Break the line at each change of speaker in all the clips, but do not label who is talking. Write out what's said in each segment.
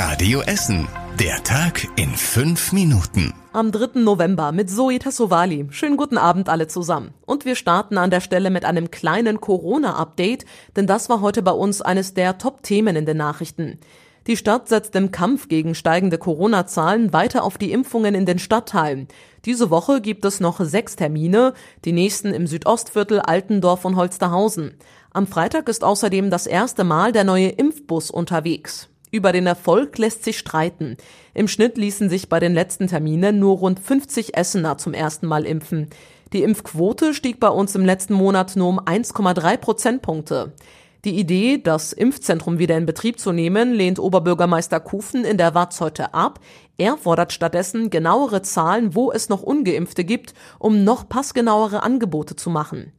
Radio Essen. Der Tag in fünf Minuten.
Am 3. November mit Zoe Tassovali. Schönen guten Abend alle zusammen. Und wir starten an der Stelle mit einem kleinen Corona-Update, denn das war heute bei uns eines der Top-Themen in den Nachrichten. Die Stadt setzt im Kampf gegen steigende Corona-Zahlen weiter auf die Impfungen in den Stadtteilen. Diese Woche gibt es noch sechs Termine, die nächsten im Südostviertel, Altendorf und Holsterhausen. Am Freitag ist außerdem das erste Mal der neue Impfbus unterwegs. Über den Erfolg lässt sich streiten. Im Schnitt ließen sich bei den letzten Terminen nur rund 50 Essener zum ersten Mal impfen. Die Impfquote stieg bei uns im letzten Monat nur um 1,3 Prozentpunkte. Die Idee, das Impfzentrum wieder in Betrieb zu nehmen, lehnt Oberbürgermeister Kufen in der Watz heute ab. Er fordert stattdessen genauere Zahlen, wo es noch ungeimpfte gibt, um noch passgenauere Angebote zu machen.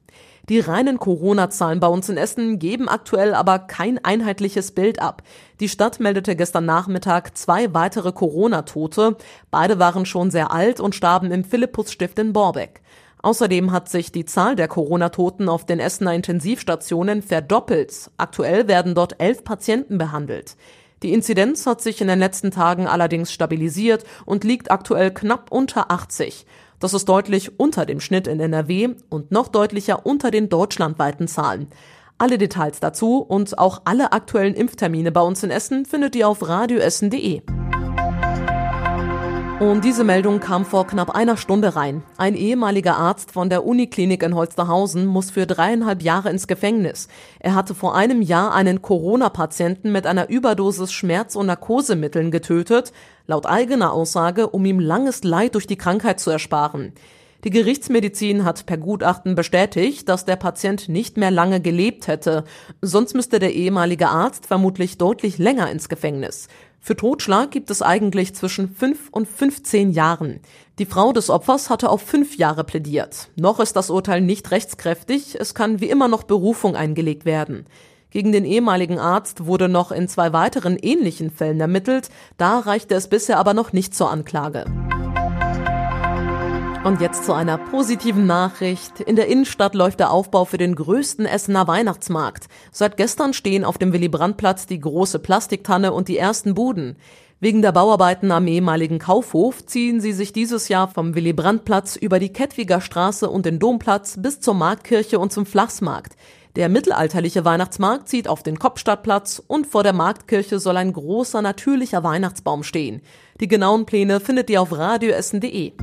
Die reinen Corona-Zahlen bei uns in Essen geben aktuell aber kein einheitliches Bild ab. Die Stadt meldete gestern Nachmittag zwei weitere Corona-Tote. Beide waren schon sehr alt und starben im Philippus-Stift in Borbeck. Außerdem hat sich die Zahl der Corona-Toten auf den Essener Intensivstationen verdoppelt. Aktuell werden dort elf Patienten behandelt. Die Inzidenz hat sich in den letzten Tagen allerdings stabilisiert und liegt aktuell knapp unter 80. Das ist deutlich unter dem Schnitt in NRW und noch deutlicher unter den deutschlandweiten Zahlen. Alle Details dazu und auch alle aktuellen Impftermine bei uns in Essen findet ihr auf radioessen.de. Und diese Meldung kam vor knapp einer Stunde rein. Ein ehemaliger Arzt von der Uniklinik in Holsterhausen muss für dreieinhalb Jahre ins Gefängnis. Er hatte vor einem Jahr einen Corona-Patienten mit einer Überdosis Schmerz- und Narkosemitteln getötet, laut eigener Aussage, um ihm langes Leid durch die Krankheit zu ersparen. Die Gerichtsmedizin hat per Gutachten bestätigt, dass der Patient nicht mehr lange gelebt hätte. Sonst müsste der ehemalige Arzt vermutlich deutlich länger ins Gefängnis. Für Totschlag gibt es eigentlich zwischen 5 und 15 Jahren. Die Frau des Opfers hatte auf fünf Jahre plädiert. Noch ist das Urteil nicht rechtskräftig, es kann wie immer noch Berufung eingelegt werden. Gegen den ehemaligen Arzt wurde noch in zwei weiteren ähnlichen Fällen ermittelt, da reichte es bisher aber noch nicht zur Anklage. Und jetzt zu einer positiven Nachricht. In der Innenstadt läuft der Aufbau für den größten Essener Weihnachtsmarkt. Seit gestern stehen auf dem Willy-Brandt-Platz die große Plastiktanne und die ersten Buden. Wegen der Bauarbeiten am ehemaligen Kaufhof ziehen sie sich dieses Jahr vom Willy-Brandt-Platz über die Kettwiger Straße und den Domplatz bis zur Marktkirche und zum Flachsmarkt. Der mittelalterliche Weihnachtsmarkt zieht auf den Kopfstadtplatz und vor der Marktkirche soll ein großer natürlicher Weihnachtsbaum stehen. Die genauen Pläne findet ihr auf radioessen.de.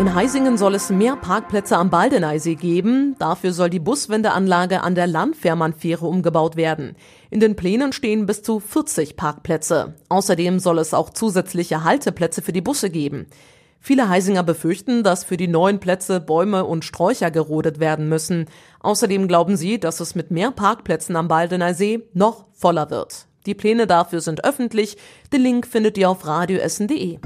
In Heisingen soll es mehr Parkplätze am Baldeneysee geben. Dafür soll die Buswendeanlage an der Landfährmannfähre umgebaut werden. In den Plänen stehen bis zu 40 Parkplätze. Außerdem soll es auch zusätzliche Halteplätze für die Busse geben. Viele Heisinger befürchten, dass für die neuen Plätze Bäume und Sträucher gerodet werden müssen. Außerdem glauben sie, dass es mit mehr Parkplätzen am Baldeneysee noch voller wird. Die Pläne dafür sind öffentlich. Den Link findet ihr auf radioessen.de.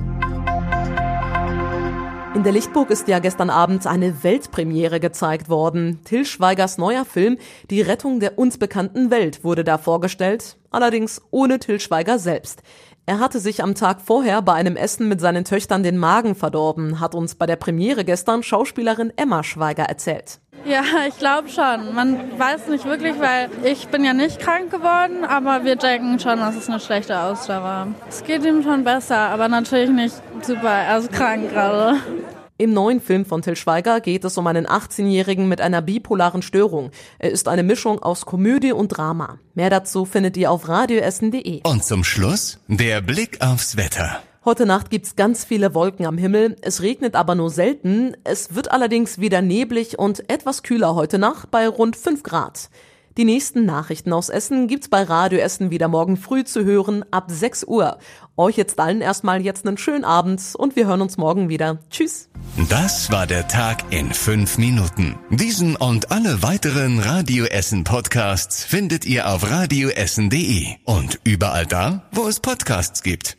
In der Lichtburg ist ja gestern Abend eine Weltpremiere gezeigt worden. Till Schweigers neuer Film Die Rettung der uns bekannten Welt wurde da vorgestellt, allerdings ohne Till Schweiger selbst. Er hatte sich am Tag vorher bei einem Essen mit seinen Töchtern den Magen verdorben, hat uns bei der Premiere gestern Schauspielerin Emma Schweiger erzählt.
Ja, ich glaube schon. Man weiß nicht wirklich, weil ich bin ja nicht krank geworden, aber wir denken schon, dass es eine schlechte Ausdauer war. Es geht ihm schon besser, aber natürlich nicht super. Er ist krank gerade.
Im neuen Film von Till Schweiger geht es um einen 18-Jährigen mit einer bipolaren Störung. Er ist eine Mischung aus Komödie und Drama. Mehr dazu findet ihr auf radioessen.de.
Und zum Schluss der Blick aufs Wetter.
Heute Nacht gibt's ganz viele Wolken am Himmel. Es regnet aber nur selten. Es wird allerdings wieder neblig und etwas kühler heute Nacht bei rund 5 Grad. Die nächsten Nachrichten aus Essen gibt's bei Radio Essen wieder morgen früh zu hören ab 6 Uhr. Euch jetzt allen erstmal jetzt einen schönen Abend und wir hören uns morgen wieder. Tschüss.
Das war der Tag in fünf Minuten. Diesen und alle weiteren Radio Essen Podcasts findet ihr auf radioessen.de und überall da, wo es Podcasts gibt.